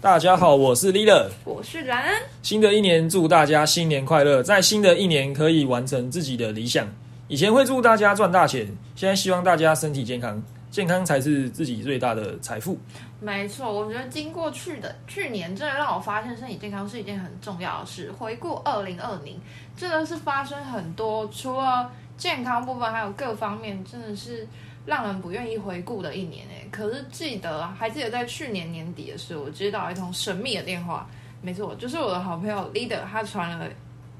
大家好，我是 Leader。我是兰恩，新的一年，祝大家新年快乐！在新的一年可以完成自己的理想。以前会祝大家赚大钱，现在希望大家身体健康，健康才是自己最大的财富。没错，我觉得经过去的去年，真的让我发现身体健康是一件很重要的事。回顾二零二零，真的是发生很多，除了健康部分，还有各方面，真的是让人不愿意回顾的一年诶。可是记得还记得在去年年底的时候，我接到一通神秘的电话，没错，就是我的好朋友 Leader，他传了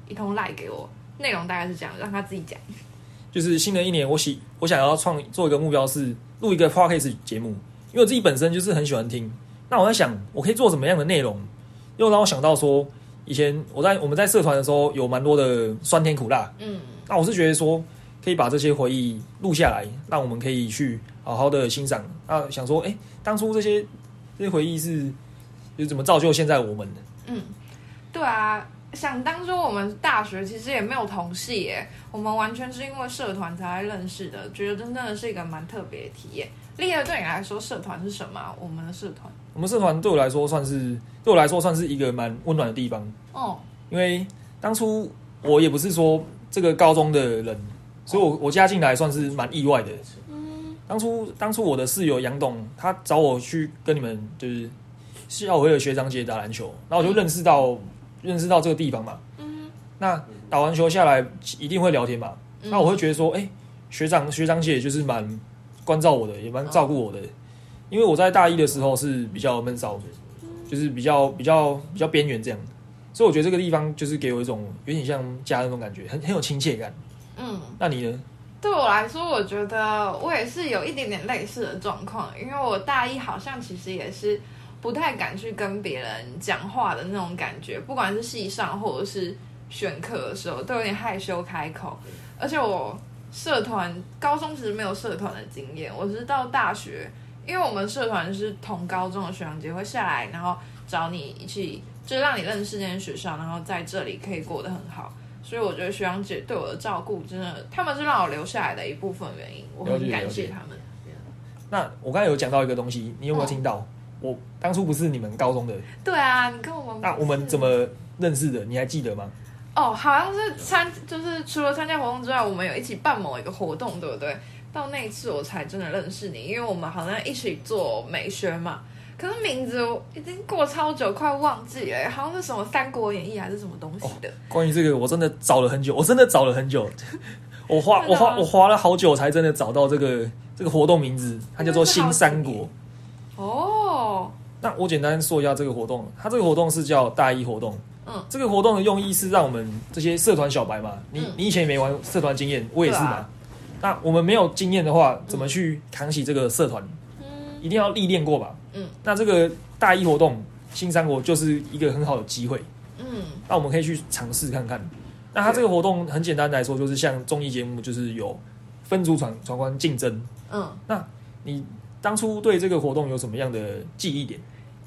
一通赖给我，内容大概是这样，让他自己讲。就是新的一年，我喜我想要创做一个目标是录一个 podcast 节目，因为我自己本身就是很喜欢听。那我在想，我可以做什么样的内容？又让我想到说，以前我在我们在社团的时候有蛮多的酸甜苦辣，嗯，那我是觉得说，可以把这些回忆录下来，让我们可以去好好的欣赏。啊，想说，哎、当初这些这些回忆是是怎么造就现在我们的？嗯，对啊，想当初我们大学其实也没有同系耶，我们完全是因为社团才认识的，觉得真的是一个蛮特别的体验。丽儿对你来说，社团是什么啊？我们的社团，我们社团对我来说算是对我来说算是一个蛮温暖的地方，哦，因为当初我也不是说这个高中的人，所以我我加进来算是蛮意外的。嗯，当初当初我的室友杨董，他找我去跟你们就是校委会的学长姐打篮球，然后我就认识到、认识到这个地方嘛。嗯，那打完球下来一定会聊天嘛，嗯。那我会觉得说，哎、学长学长姐就是蛮关照我的，也蛮照顾我的，因为我在大一的时候是比较闷骚，就是比较比较比较边缘这样，所以我觉得这个地方就是给我一种有点像家的那种感觉，很很有亲切感。嗯，那你呢？对我来说，我觉得我也是有一点点类似的状况，因为我大一好像其实也是不太敢去跟别人讲话的那种感觉，不管是系上或者是选课的时候，都有点害羞开口。而且我社团高中其实没有社团的经验，我是到大学，因为我们社团是同高中的学长姐会下来，然后找你一起，就让你认识这间学校，然后在这里可以过得很好。所以我觉得学长姐对我的照顾，真的，他们是让我留下来的一部分原因，我很感谢他们。那我刚才有讲到一个东西，你有没有听到？我当初不是你们高中的，对啊，你跟我们那我们怎么认识的？你还记得吗？哦，好像是参，就是除了参加活动之外，我们有一起办某一个活动，对不对？到那一次我才真的认识你，因为我们好像一起做美宣嘛。可是名字我已经过超久，快忘记了，好像是什么《三国演义》还是什么东西的。关于这个，我真的找了很久，我真的找了很久，我花我花我花了好久才真的找到这个这个活动名字，它叫做新三国。哦，那我简单说一下这个活动，它这个活动是叫大一活动。嗯，这个活动的用意是让我们这些社团小白嘛，你、嗯你以前也没玩社团经验，我也是嘛。啊那我们没有经验的话，怎么去扛起这个社团？嗯一定要历练过吧。嗯，那这个大一活动新三国就是一个很好的机会，嗯那我们可以去尝试看看。那它这个活动很简单来说，就是像综艺节目，就是有分组闯闯关竞争。嗯，那你当初对这个活动有什么样的记忆点？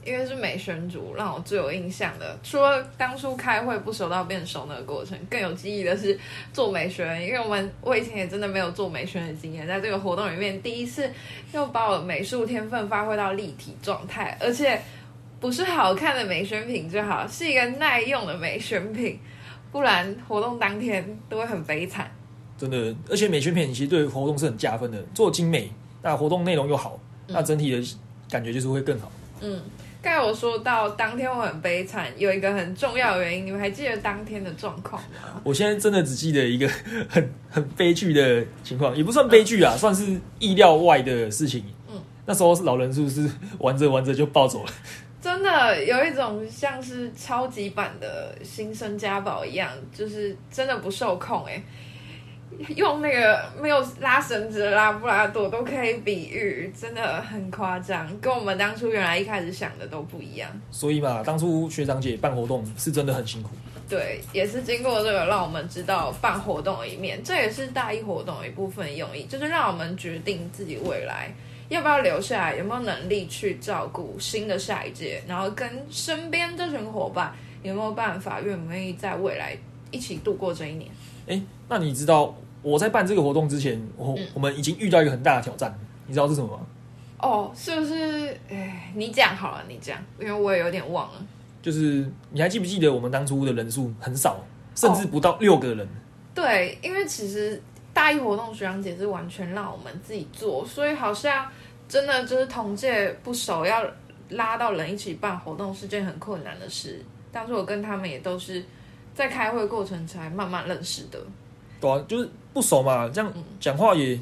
因为是美宣组，让我最有印象的，除了当初开会不熟到变熟那个过程，更有记忆的是做美宣。因为我们我以前也真的没有做美宣的经验，在这个活动里面，第一次又把我美术天分发挥到立体状态，而且不是好看的美宣品就好，是一个耐用的美宣品，不然活动当天都会很悲惨。真的，而且美宣品其实对活动是很加分的，做精美，那活动内容又好，嗯那整体的感觉就是会更好。嗯，刚才我说到当天我很悲惨，有一个很重要的原因，你们还记得当天的状况吗？我现在真的只记得一个 很很悲剧的情况，也不算悲剧啊，算是意料外的事情。嗯，那时候老人是不是玩着玩着就暴走了？真的有一种像是超级版的新生家宝一样，就是真的不受控哎、用那个没有拉绳子的拉布拉多都可以比喻，真的很夸张，跟我们当初原来一开始想的都不一样。所以嘛，当初学长姐办活动是真的很辛苦。对，也是经过这个，让我们知道办活动的一面，这也是大一活动的一部分用意，就是让我们决定自己未来要不要留下来，有没有能力去照顾新的下一届，然后跟身边这群伙伴有没有办法，愿不愿意在未来一起度过这一年。哎，那你知道我在办这个活动之前，我、嗯我们已经遇到一个很大的挑战，你知道是什么吗？哦，是不是？哎，你讲好了，你讲，因为我也有点忘了。就是你还记不记得我们当初的人数很少，甚至不到六个人？对，因为其实大一活动学长姐是完全让我们自己做，所以好像真的就是同届不熟，要拉到人一起办活动是件很困难的事。当初我跟他们也都是在开会过程才慢慢认识的。对啊，就是不熟嘛，这样讲话也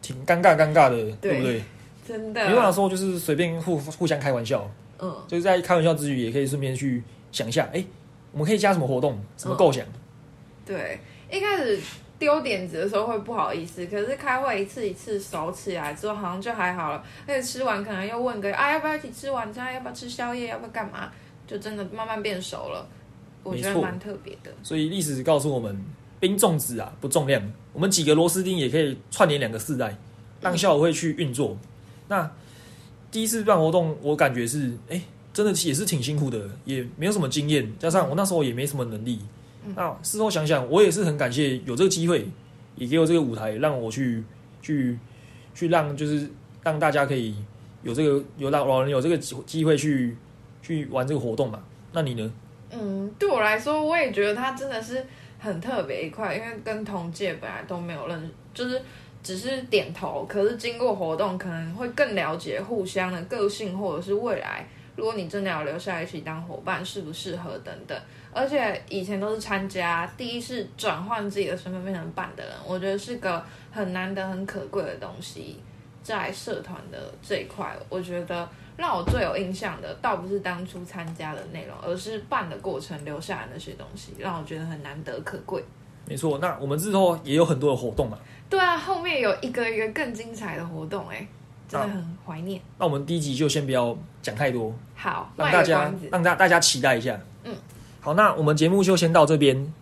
挺尴尬尴尬的，对不对？真的没办法说，就是随便互互相开玩笑。嗯，就是在开玩笑之余，也可以顺便去想一下，哎，我们可以加什么活动，什么构想？对，一开始丢点子的时候会不好意思，可是开会一次一次熟起来之后，好像就还好了。而且吃完可能又问个啊，要不要一起吃晚餐？要不要吃宵夜？要不要干嘛？就真的慢慢变熟了。我觉得蛮特别的。所以历史告诉我们，兵重子啊，不重量。我们几个螺丝钉也可以串联两个世代，让校委会去运作。那。第一次办活动，我感觉是，哎，真的也是挺辛苦的，也没有什么经验，加上我那时候也没什么能力。那事后想想，我也是很感谢有这个机会，也给我这个舞台，让我去去去让，就是让大家可以有这个有让老人有这个机机会去去玩这个活动嘛。那你呢？嗯，对我来说，我也觉得它真的是很特别一块，因为跟同届本来都没有认，就是。只是点头，可是经过活动，可能会更了解互相的个性，或者是未来，如果你真的要留下来一起当伙伴，适不适合等等。而且以前都是参加，第一次转换自己的身份变成伴的人，我觉得是个很难得、很可贵的东西。在社团的这一块，我觉得让我最有印象的，倒不是当初参加的内容，而是办的过程留下来那些东西，让我觉得很难得可贵。没错，那我们之后也有很多的活动嘛。对啊，后面有一个一个更精彩的活动，哎，真的很怀念。那我们第一集就先不要讲太多，好，让大家让大大家期待一下。嗯，好，那我们节目就先到这边。